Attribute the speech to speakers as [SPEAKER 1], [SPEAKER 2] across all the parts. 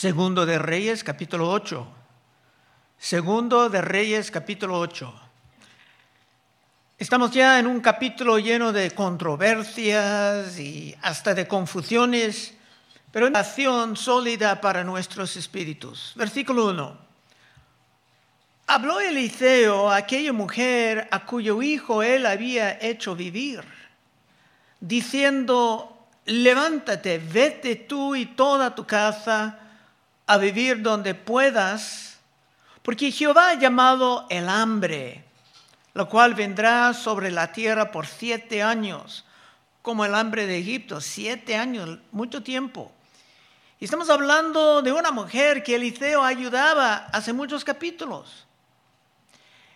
[SPEAKER 1] Segundo de Reyes, capítulo 8. Segundo de Reyes, capítulo 8. Estamos ya en un capítulo lleno de controversias y hasta de confusiones, pero una acción sólida para nuestros espíritus. Versículo 1. Habló Eliseo a aquella mujer a cuyo hijo él había hecho vivir, diciendo, levántate, vete tú y toda tu casa a vivir donde puedas, porque Jehová ha llamado el hambre, lo cual vendrá sobre la tierra por siete años, como el hambre de Egipto, siete años, mucho tiempo. Y estamos hablando de una mujer que Eliseo ayudaba hace muchos capítulos.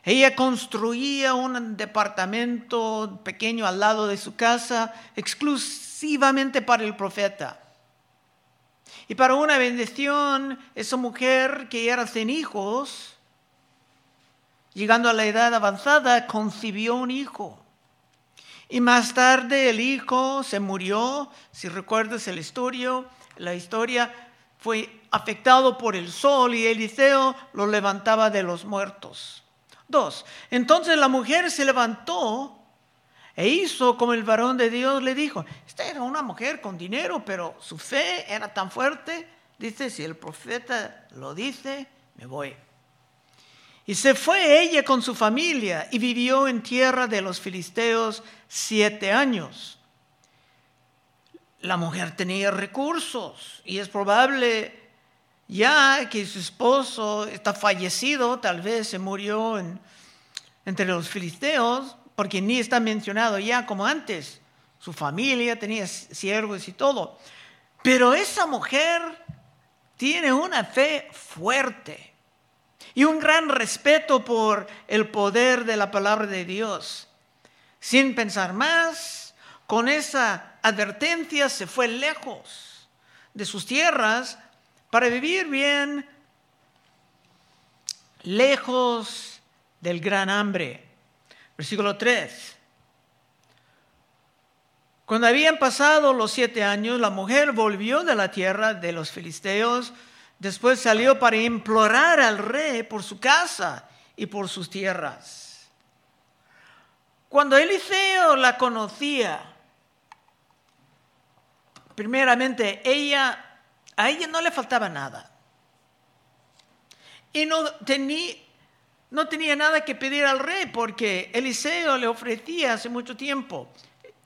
[SPEAKER 1] Ella construía un departamento pequeño al lado de su casa exclusivamente para el profeta. Y para una bendición, esa mujer que era sin hijos, llegando a la edad avanzada, concibió un hijo. Y más tarde el hijo se murió, si recuerdas el historia, la historia fue afectado por el sol y Eliseo lo levantaba de los muertos. Dos, entonces la mujer se levantó e hizo como el varón de Dios le dijo. Esta era una mujer con dinero, pero su fe era tan fuerte. Dice, si el profeta lo dice, me voy. Y se fue ella con su familia y vivió en tierra de los filisteos siete años. La mujer tenía recursos y es probable ya que su esposo está fallecido, tal vez se murió entre los filisteos, porque ni está mencionado ya como antes. Su familia tenía siervos y todo. Pero esa mujer tiene una fe fuerte y un gran respeto por el poder de la palabra de Dios. Sin pensar más, con esa advertencia se fue lejos de sus tierras para vivir bien, lejos del gran hambre. Versículo 3. Cuando habían pasado los siete años, la mujer volvió de la tierra de los filisteos, después salió para implorar al rey por su casa y por sus tierras. Cuando Eliseo la conocía, primeramente ella, a ella no le faltaba nada. Y no tenía, no tenía nada que pedir al rey porque Eliseo le ofrecía hace mucho tiempo.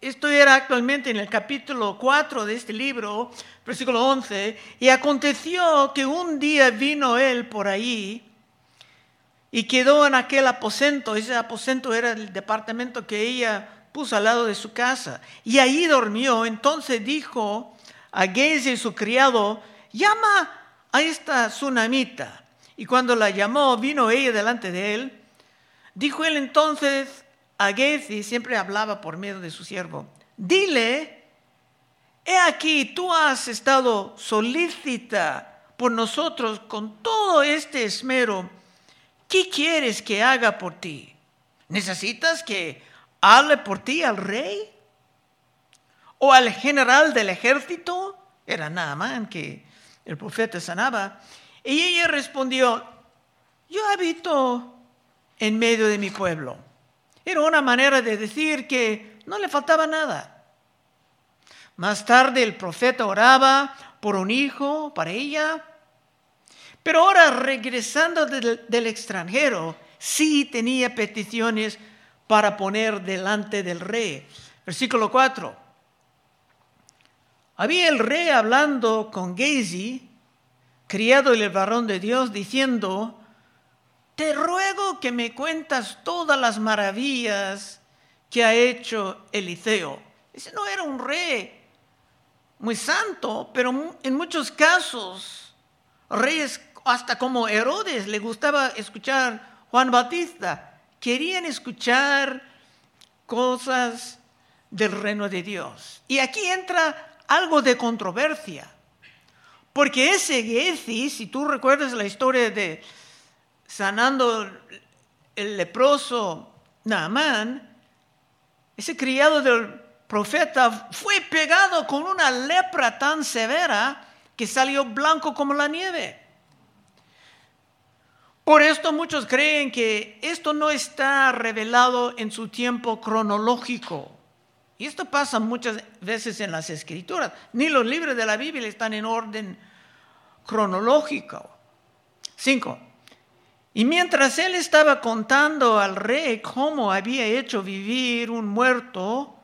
[SPEAKER 1] Esto era actualmente en el capítulo 4 de este libro, versículo 11. Y aconteció que un día vino él por ahí y quedó en aquel aposento. Ese aposento era el departamento que ella puso al lado de su casa. Y ahí durmió. Entonces dijo a Gezi, su criado, llama a esta tsunamita. Y cuando la llamó, vino ella delante de él. Dijo él entonces a Gezi, siempre hablaba por medio de su siervo, dile, he aquí, tú has estado solícita por nosotros con todo este esmero. ¿Qué quieres que haga por ti? ¿Necesitas que hable por ti al rey? ¿O al general del ejército? Era nada más que el profeta sanaba. Y ella respondió, yo habito en medio de mi pueblo. Era una manera de decir que no le faltaba nada. Más tarde el profeta oraba por un hijo para ella. Pero ahora regresando del, extranjero, sí tenía peticiones para poner delante del rey. Versículo 4. Había el rey hablando con Gezi criado el varón de Dios, diciendo, te ruego que me cuentas todas las maravillas que ha hecho Eliseo. Ese no era un rey muy santo, pero en muchos casos, reyes hasta como Herodes le gustaba escuchar Juan Bautista, querían escuchar cosas del reino de Dios. Y aquí entra algo de controversia. Porque ese Gezi, si tú recuerdas la historia de sanando el leproso Naamán, ese criado del profeta fue pegado con una lepra tan severa que salió blanco como la nieve. Por esto muchos creen que esto no está revelado en su tiempo cronológico. Y esto pasa muchas veces en las escrituras. Ni los libros de la Biblia están en orden cronológico. Cinco. Y mientras él estaba contando al rey cómo había hecho vivir un muerto,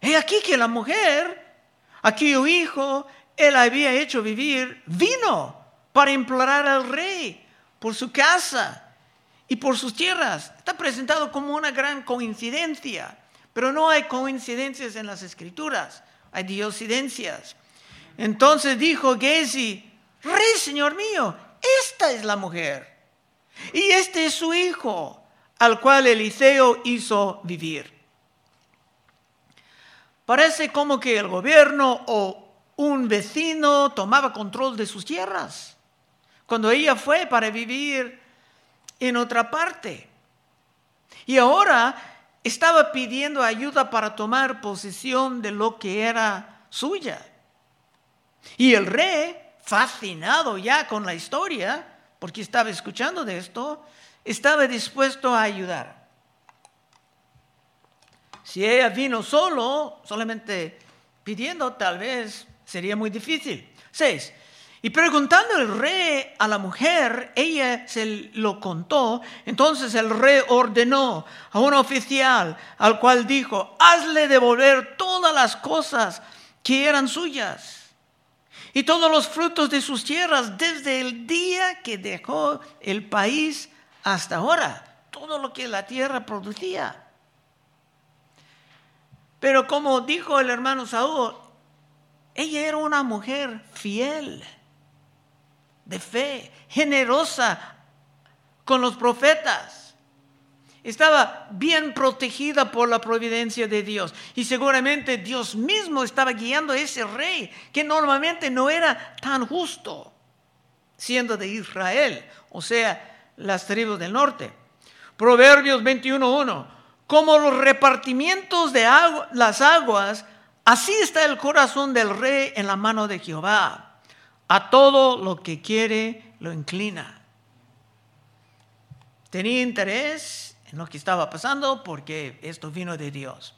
[SPEAKER 1] he aquí que la mujer, aquí su hijo, él había hecho vivir, vino para implorar al rey por su casa y por sus tierras. Está presentado como una gran coincidencia, pero no hay coincidencias en las escrituras, hay diosidencias. Entonces dijo Gezi, rey señor mío, esta es la mujer y este es su hijo al cual Eliseo hizo vivir. Parece como que el gobierno o un vecino tomaba control de sus tierras cuando ella fue para vivir en otra parte. Y ahora estaba pidiendo ayuda para tomar posesión de lo que era suya. Y el rey, fascinado ya con la historia, porque estaba escuchando de esto, estaba dispuesto a ayudar. Si ella vino solo, solamente pidiendo, tal vez sería muy difícil. Seis, y preguntando el rey a la mujer, ella se lo contó. Entonces el rey ordenó a un oficial al cual dijo, hazle devolver todas las cosas que eran suyas y todos los frutos de sus tierras desde el día que dejó el país hasta ahora, todo lo que la tierra producía. Pero como dijo el hermano Saúl, ella era una mujer fiel de fe, generosa con los profetas. Estaba bien protegida por la providencia de Dios. Y seguramente Dios mismo estaba guiando a ese rey, que normalmente no era tan justo, siendo de Israel, o sea, las tribus del norte. Proverbios 21.1. Como los repartimientos de las aguas, así está el corazón del rey en la mano de Jehová a todo lo que quiere lo inclina. Tenía interés en lo que estaba pasando porque esto vino de Dios.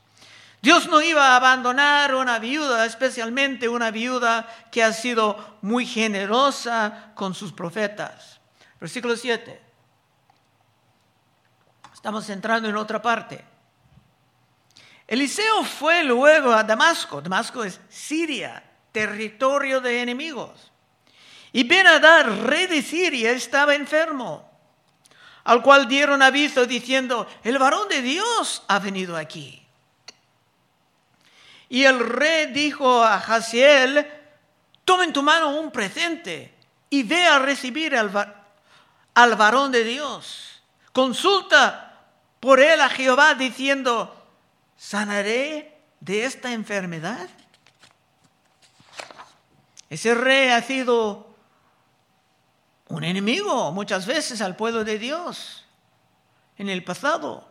[SPEAKER 1] Dios no iba a abandonar una viuda, especialmente una viuda que ha sido muy generosa con sus profetas. Versículo 7. Estamos entrando en otra parte. Eliseo fue luego a Damasco. Damasco es Siria, territorio de enemigos. Y Ben-Hadad, rey de Siria, estaba enfermo, al cual dieron aviso diciendo, el varón de Dios ha venido aquí. Y el rey dijo a Jaciel, toma en tu mano un presente y ve a recibir al varón de Dios. Consulta por él a Jehová diciendo, ¿sanaré de esta enfermedad? Ese rey ha sido un enemigo muchas veces al pueblo de Dios en el pasado.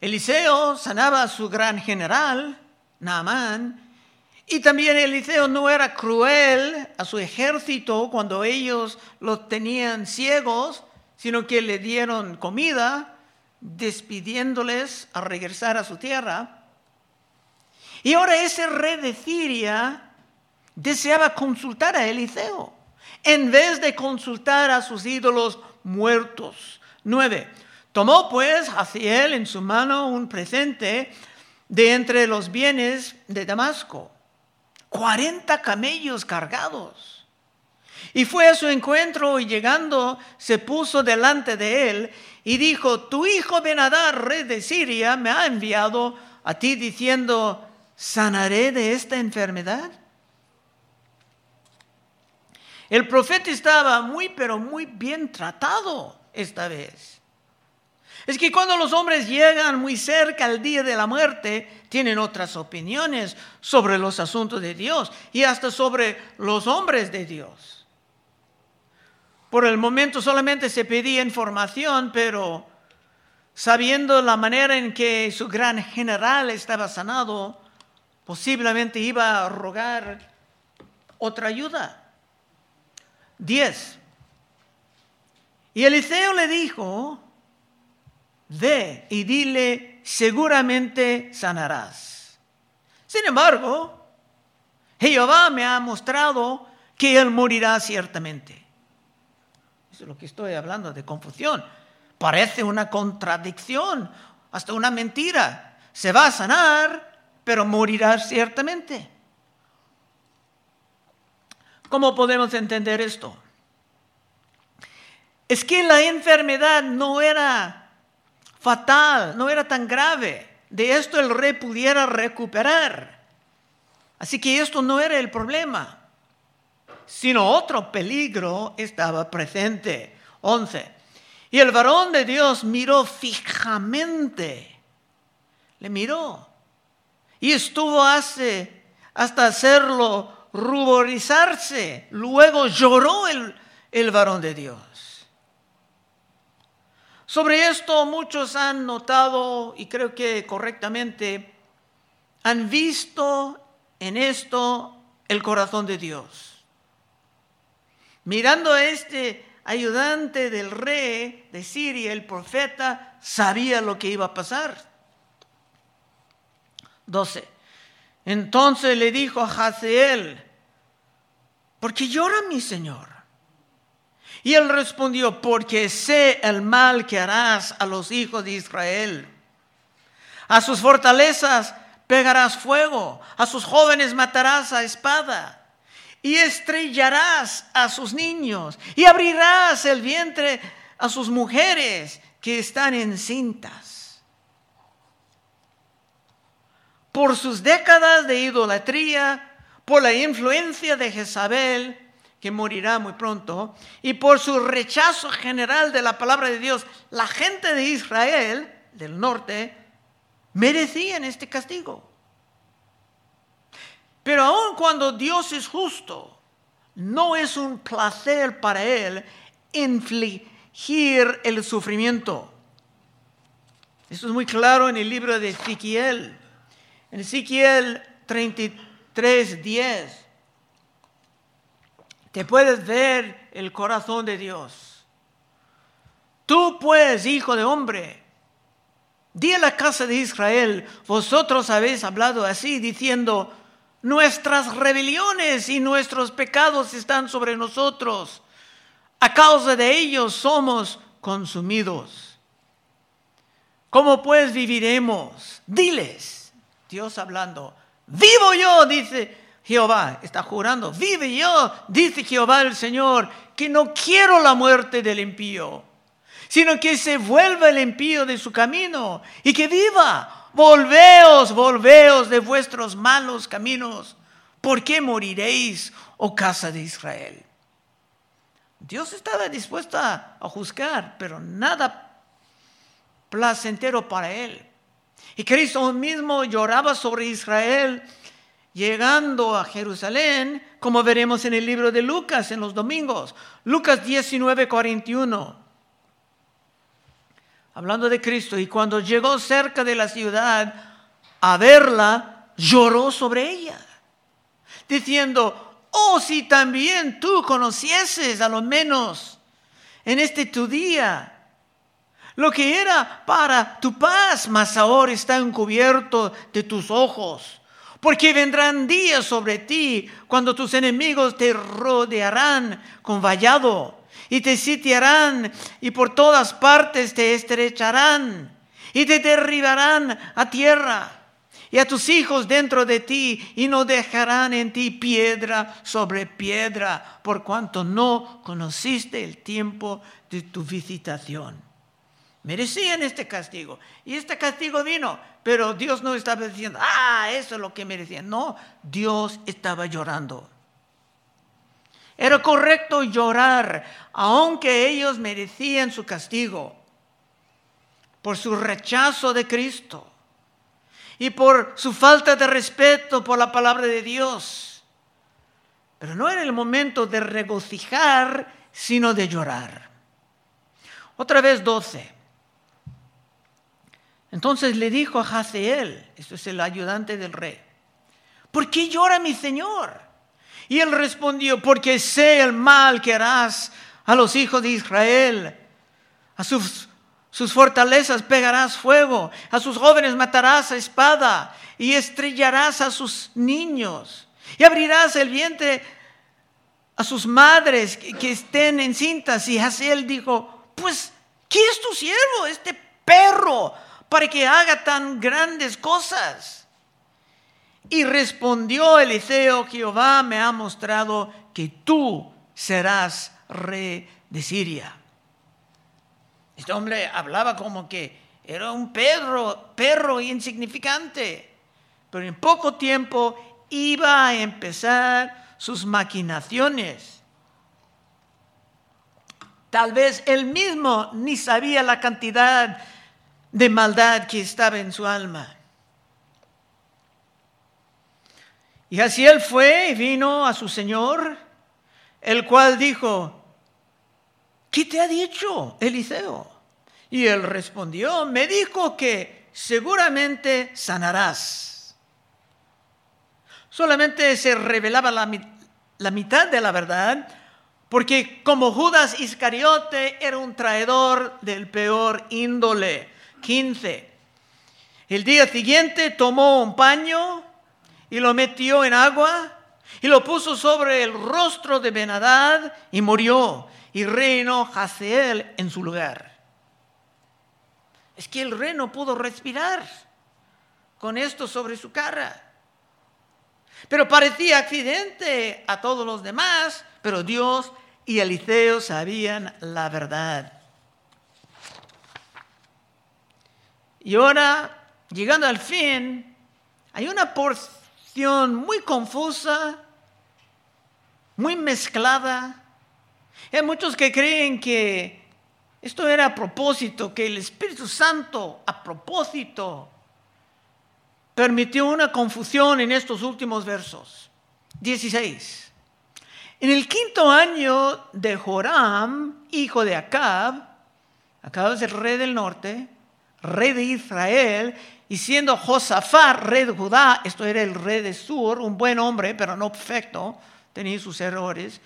[SPEAKER 1] Eliseo sanaba a su gran general, Naamán, y también Eliseo no era cruel a su ejército cuando ellos los tenían ciegos, sino que le dieron comida, despidiéndoles a regresar a su tierra. Y ahora ese rey de Siria deseaba consultar a Eliseo en vez de consultar a sus ídolos muertos. 9. Tomó pues hacia él en su mano un presente de entre los bienes de Damasco, 40 camellos cargados. Y fue a su encuentro y llegando se puso delante de él y dijo, tu hijo Benadar, rey de Siria, me ha enviado a ti diciendo, ¿sanaré de esta enfermedad? El profeta estaba muy, pero muy bien tratado esta vez. Es que cuando los hombres llegan muy cerca al día de la muerte, tienen otras opiniones sobre los asuntos de Dios y hasta sobre los hombres de Dios. Por el momento solamente se pedía información, pero sabiendo la manera en que su gran general estaba sanado, posiblemente iba a rogar otra ayuda. 10. Y Eliseo le dijo, ve y dile, seguramente sanarás. Sin embargo, Jehová me ha mostrado que él morirá ciertamente. Eso es lo que estoy hablando de confusión. Parece una contradicción, hasta una mentira. Se va a sanar, pero morirá ciertamente. ¿Cómo podemos entender esto? Es que la enfermedad no era fatal, no era tan grave. De esto el rey pudiera recuperar. Así que esto no era el problema, sino otro peligro estaba presente. 11. Y el varón de Dios miró fijamente, le miró, y estuvo hace, hasta hacerlo ruborizarse. Luego lloró el, el varón de Dios. Sobre esto muchos han notado, y creo que correctamente, han visto en esto el corazón de Dios. Mirando a este ayudante del rey de Siria, el profeta, sabía lo que iba a pasar. 12. Entonces le dijo a Hazael, ¿por qué llora mi señor? Y él respondió, porque sé el mal que harás a los hijos de Israel. A sus fortalezas pegarás fuego, a sus jóvenes matarás a espada y estrellarás a sus niños y abrirás el vientre a sus mujeres que están encintas. Por sus décadas de idolatría, por la influencia de Jezabel, que morirá muy pronto, y por su rechazo general de la palabra de Dios, la gente de Israel, del norte, merecían este castigo. Pero aun cuando Dios es justo, no es un placer para Él infligir el sufrimiento. Esto es muy claro en el libro de Ezequiel. En Ezequiel 33, 10. Te puedes ver el corazón de Dios. Tú pues, hijo de hombre, di a la casa de Israel, vosotros habéis hablado así, diciendo, Nuestras rebeliones y nuestros pecados están sobre nosotros. A causa de ellos somos consumidos. ¿Cómo pues viviremos? Diles, Dios hablando, vivo yo, dice Jehová, está jurando, vive yo, dice Jehová el Señor, que no quiero la muerte del impío, sino que se vuelva el impío de su camino y que viva Volveos, volveos de vuestros malos caminos. ¿Por qué moriréis, oh casa de Israel? Dios estaba dispuesto a juzgar, pero nada placentero para él. Y Cristo mismo lloraba sobre Israel llegando a Jerusalén, como veremos en el libro de Lucas en los domingos. Lucas 19, 41 hablando de Cristo, y cuando llegó cerca de la ciudad a verla, lloró sobre ella, diciendo, oh, si también tú conocieses a lo menos en este tu día lo que era para tu paz, mas ahora está encubierto de tus ojos. Porque vendrán días sobre ti cuando tus enemigos te rodearán con vallado y te sitiarán y por todas partes te estrecharán y te derribarán a tierra y a tus hijos dentro de ti y no dejarán en ti piedra sobre piedra por cuanto no conociste el tiempo de tu visitación. Merecían este castigo y este castigo vino, pero Dios no estaba diciendo, ah, eso es lo que merecían. No, Dios estaba llorando. Era correcto llorar, aunque ellos merecían su castigo por su rechazo de Cristo y por su falta de respeto por la palabra de Dios. Pero no era el momento de regocijar, sino de llorar. Otra vez 12. Entonces le dijo a Hazael, esto es el ayudante del rey, ¿por qué llora mi señor? Y él respondió, porque sé el mal que harás a los hijos de Israel. A sus, fortalezas pegarás fuego, a sus jóvenes matarás a espada y estrellarás a sus niños. Y abrirás el vientre a sus madres que, estén encintas. Y él dijo, pues, ¿qué es tu siervo, este perro, para que haga tan grandes cosas? Y respondió Eliseo, Jehová me ha mostrado que tú serás rey de Siria. Este hombre hablaba como que era un perro, perro insignificante, pero en poco tiempo iba a empezar sus maquinaciones. Tal vez él mismo ni sabía la cantidad de maldad que estaba en su alma. Y así él fue y vino a su señor, el cual dijo, ¿qué te ha dicho Eliseo? Y él respondió, me dijo que seguramente sanarás. Solamente se revelaba la, la mitad de la verdad, porque como Judas Iscariote era un traidor del peor índole. 15. El día siguiente tomó un paño y lo metió en agua y lo puso sobre el rostro de Benadad y murió y reinó Haseel en su lugar. Es que el rey no pudo respirar con esto sobre su cara. Pero parecía accidente a todos los demás, pero Dios y Eliseo sabían la verdad. Y ahora, llegando al fin, hay una porción muy confusa, muy mezclada. Hay muchos que creen que esto era a propósito, que el Espíritu Santo a propósito permitió una confusión en estos últimos versos. 16. En el quinto año de Joram, hijo de Acab, Acab es el rey del norte, rey de Israel, y siendo Josafat rey de Judá, esto era el rey de Sur, un buen hombre, pero no perfecto, tenía sus errores,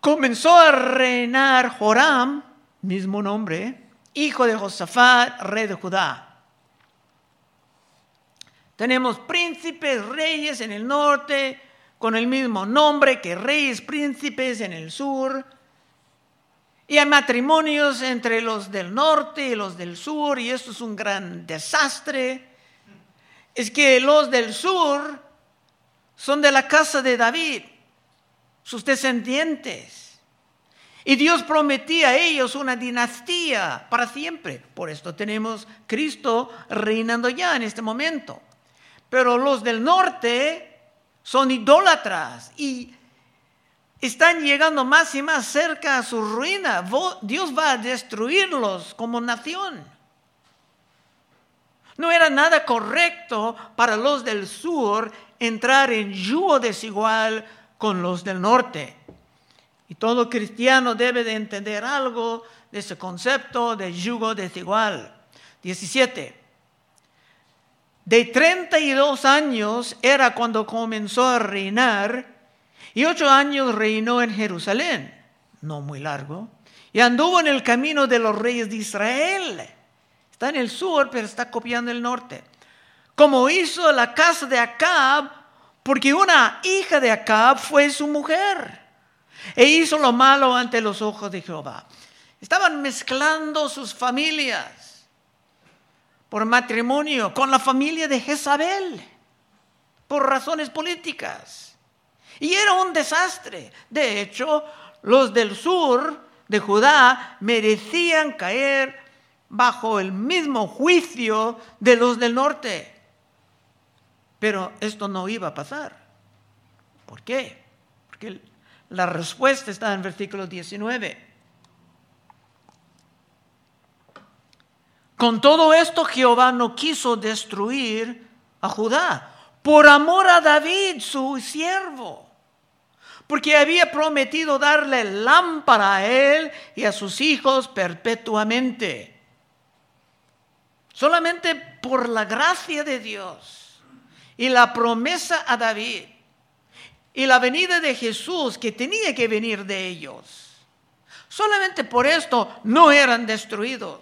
[SPEAKER 1] comenzó a reinar Joram, mismo nombre, hijo de Josafat, rey de Judá. Tenemos príncipes, reyes en el norte, con el mismo nombre que reyes, príncipes en el sur. Y hay matrimonios entre los del norte y los del sur, y esto es un gran desastre. Es que los del sur son de la casa de David, sus descendientes. Y Dios prometía a ellos una dinastía para siempre. Por esto tenemos Cristo reinando ya en este momento. Pero los del norte son idólatras y están llegando más y más cerca a su ruina. Dios va a destruirlos como nación. No era nada correcto para los del sur entrar en yugo desigual con los del norte. Y todo cristiano debe de entender algo de ese concepto de yugo desigual. 17. De 32 años era cuando comenzó a reinar y ocho años reinó en Jerusalén, no muy largo, y anduvo en el camino de los reyes de Israel. Está en el sur, pero está copiando el norte. Como hizo la casa de Acab, porque una hija de Acab fue su mujer. E hizo lo malo ante los ojos de Jehová. Estaban mezclando sus familias por matrimonio con la familia de Jezabel, por razones políticas. Y era un desastre. De hecho, los del sur de Judá merecían caer bajo el mismo juicio de los del norte. Pero esto no iba a pasar. ¿Por qué? Porque la respuesta está en versículo 19. Con todo esto Jehová no quiso destruir a Judá por amor a David, su siervo porque había prometido darle lámpara a él y a sus hijos perpetuamente. Solamente por la gracia de Dios y la promesa a David y la venida de Jesús que tenía que venir de ellos. Solamente por esto no eran destruidos.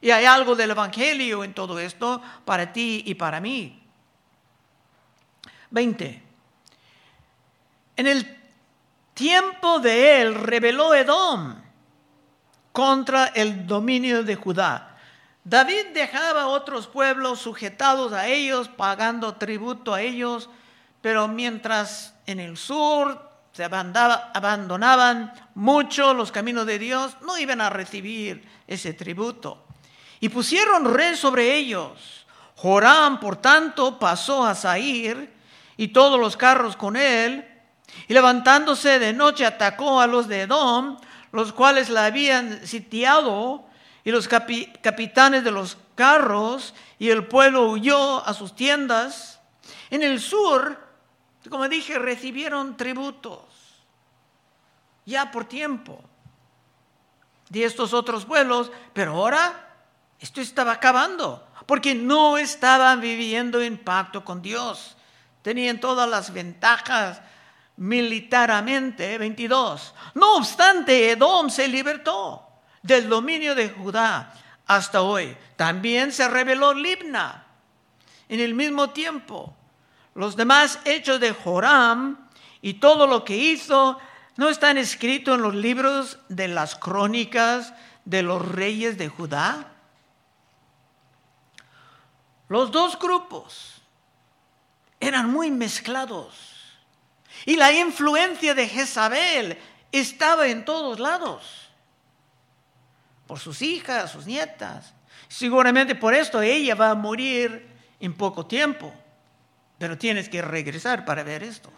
[SPEAKER 1] Y hay algo del Evangelio en todo esto para ti y para mí. 20. En el tiempo de él reveló Edom contra el dominio de Judá. David dejaba otros pueblos sujetados a ellos, pagando tributo a ellos, pero mientras en el sur se abandonaban mucho los caminos de Dios, no iban a recibir ese tributo. Y pusieron rey sobre ellos. Joram, por tanto, pasó a Sair y todos los carros con él, y levantándose de noche atacó a los de Edom, los cuales la habían sitiado, y los capitanes de los carros, y el pueblo huyó a sus tiendas. En el sur, como dije, recibieron tributos, ya por tiempo, de estos otros pueblos, pero ahora esto estaba acabando, porque no estaban viviendo en pacto con Dios. Tenían todas las ventajas militarmente. 22. No obstante, Edom se libertó del dominio de Judá hasta hoy. También se reveló Libna. En el mismo tiempo, los demás hechos de Joram y todo lo que hizo no están escritos en los libros de las crónicas de los reyes de Judá. Los dos grupos eran muy mezclados y la influencia de Jezabel estaba en todos lados, por sus hijas, sus nietas. Seguramente por esto ella va a morir en poco tiempo, pero tienes que regresar para ver esto.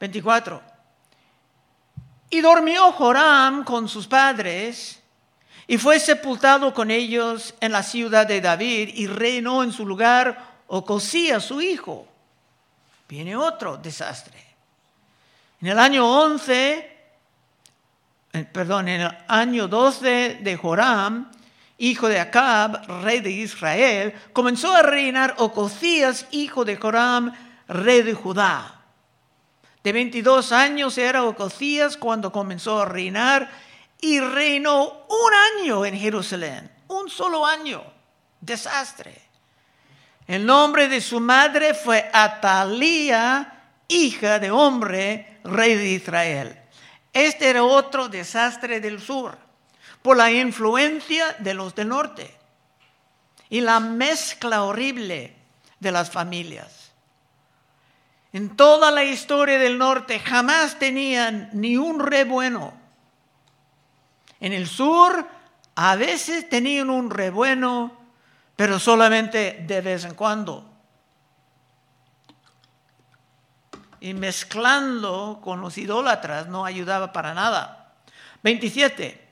[SPEAKER 1] 24. Y durmió Joram con sus padres y fue sepultado con ellos en la ciudad de David y reinó en su lugar Ocosía, su hijo. Viene otro desastre. En el año 11, eh, perdón, en el año 12 de Joram, hijo de Acab, rey de Israel, comenzó a reinar Ocosías, hijo de Joram, rey de Judá. De 22 años era Ocosías cuando comenzó a reinar y reinó un año en Jerusalén, un solo año, desastre. El nombre de su madre fue Atalía, hija de hombre, rey de Israel. Este era otro desastre del sur, por la influencia de los del norte y la mezcla horrible de las familias. En toda la historia del norte jamás tenían ni un rey bueno en el sur a veces tenían un rebueno, pero solamente de vez en cuando. Y mezclando con los idólatras no ayudaba para nada. 27.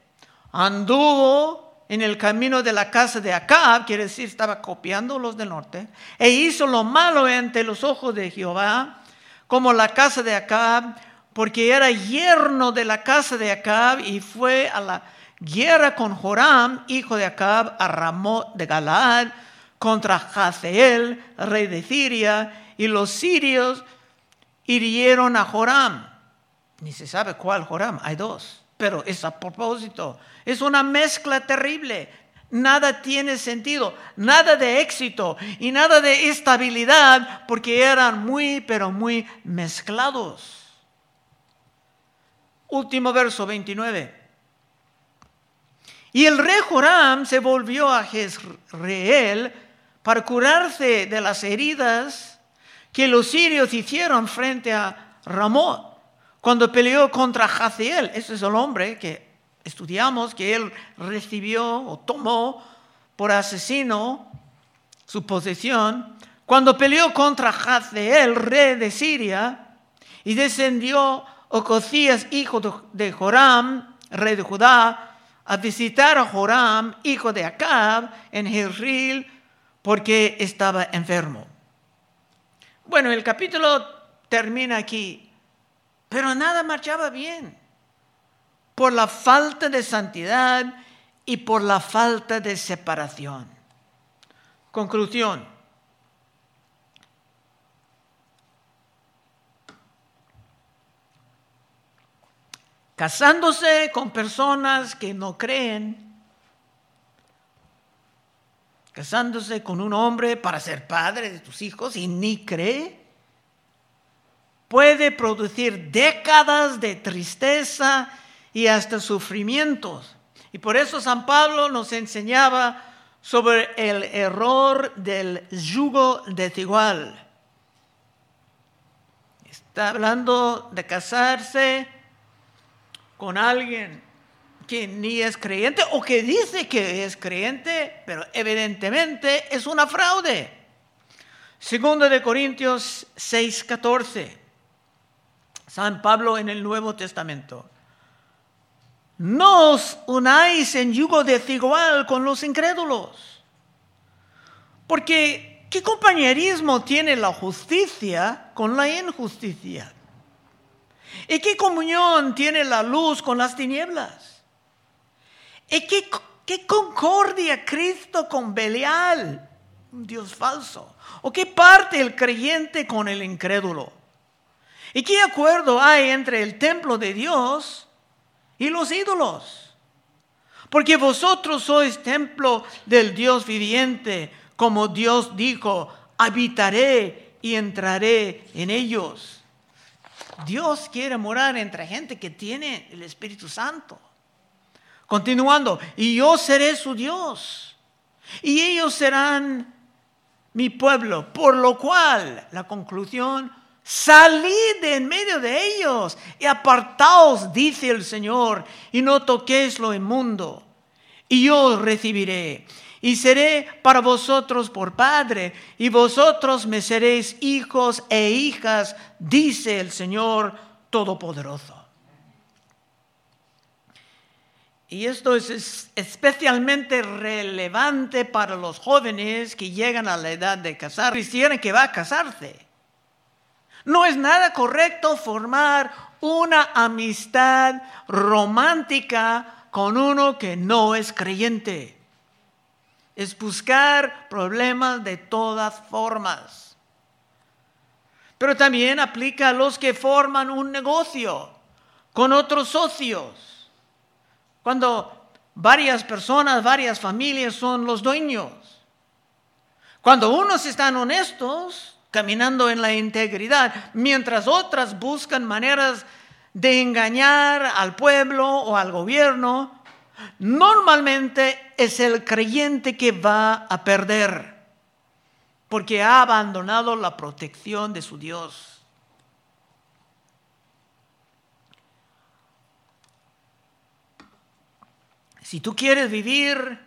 [SPEAKER 1] Anduvo en el camino de la casa de Acab, quiere decir, estaba copiando los del norte, e hizo lo malo ante los ojos de Jehová, como la casa de Acab, porque era yerno de la casa de Acab y fue a la guerra con Joram, hijo de Acab, a Ramot de Galaad, contra Hazeel, rey de Siria, y los sirios hirieron a Joram. Ni se sabe cuál Joram, hay dos, pero es a propósito. Es una mezcla terrible. Nada tiene sentido, nada de éxito y nada de estabilidad, porque eran muy, pero muy mezclados. Último verso 29. Y el rey Joram se volvió a Jezreel para curarse de las heridas que los sirios hicieron frente a Ramot cuando peleó contra Haziel. Ese es el hombre que estudiamos que él recibió o tomó por asesino su posesión. Cuando peleó contra Haziel, rey de Siria, y descendió Ocosías, hijo de Joram, rey de Judá, a visitar a Joram, hijo de Acab, en Jezreel, porque estaba enfermo. Bueno, el capítulo termina aquí, pero nada marchaba bien por la falta de santidad y por la falta de separación. Conclusión. Casándose con personas que no creen, casándose con un hombre para ser padre de tus hijos y ni cree, puede producir décadas de tristeza y hasta sufrimientos. Y por eso San Pablo nos enseñaba sobre el error del yugo desigual. Está hablando de casarse con alguien que ni es creyente o que dice que es creyente, pero evidentemente es una fraude. Segundo de Corintios 6:14. San Pablo en el Nuevo Testamento. No os unáis en yugo desigual con los incrédulos. Porque, ¿qué compañerismo tiene la justicia con la injusticia? ¿Y qué comunión tiene la luz con las tinieblas? ¿Y qué, qué concordia Cristo con Belial, un Dios falso? ¿O qué parte el creyente con el incrédulo? ¿Y qué acuerdo hay entre el templo de Dios y los ídolos? Porque vosotros sois templo del Dios viviente, como Dios dijo, habitaré y entraré en ellos. Dios quiere morar entre gente que tiene el Espíritu Santo. Continuando, y yo seré su Dios, y ellos serán mi pueblo, por lo cual la conclusión Salid de en medio de ellos y apartaos, dice el Señor, y no toquéis lo inmundo. Y yo recibiré y seré para vosotros por padre, y vosotros me seréis hijos e hijas, dice el Señor Todopoderoso. Y esto es especialmente relevante para los jóvenes que llegan a la edad de casar, quisieran que va a casarse. No es nada correcto formar una amistad romántica con uno que no es creyente. Es buscar problemas de todas formas. Pero también aplica a los que forman un negocio con otros socios. Cuando varias personas, varias familias son los dueños. Cuando unos están honestos, caminando en la integridad, mientras otras buscan maneras de engañar al pueblo o al gobierno, normalmente es el creyente que va a perder, porque ha abandonado la protección de su Dios. Si tú quieres vivir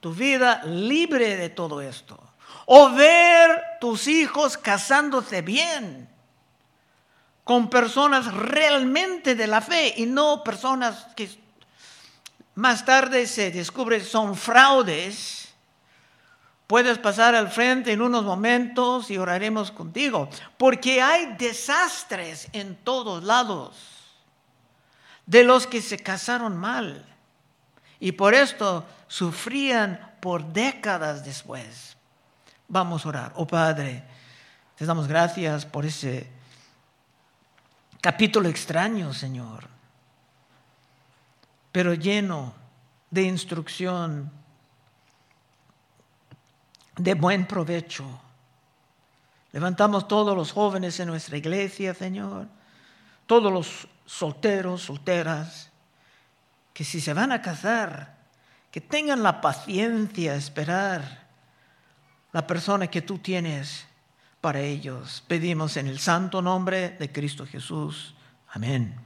[SPEAKER 1] tu vida libre de todo esto, o ver tus hijos casándose bien con personas realmente de la fe y no personas que más tarde se descubre son fraudes. Puedes pasar al frente en unos momentos y oraremos contigo, porque hay desastres en todos lados de los que se casaron mal y por esto sufrían por décadas después. Vamos a orar. Oh Padre, te damos gracias por ese capítulo extraño, Señor, pero lleno de instrucción, de buen provecho. Levantamos todos los jóvenes en nuestra iglesia, Señor, todos los solteros, solteras, que si se van a casar, que tengan la paciencia a esperar la persona que tú tienes para ellos. Pedimos en el santo nombre de Cristo Jesús. Amén.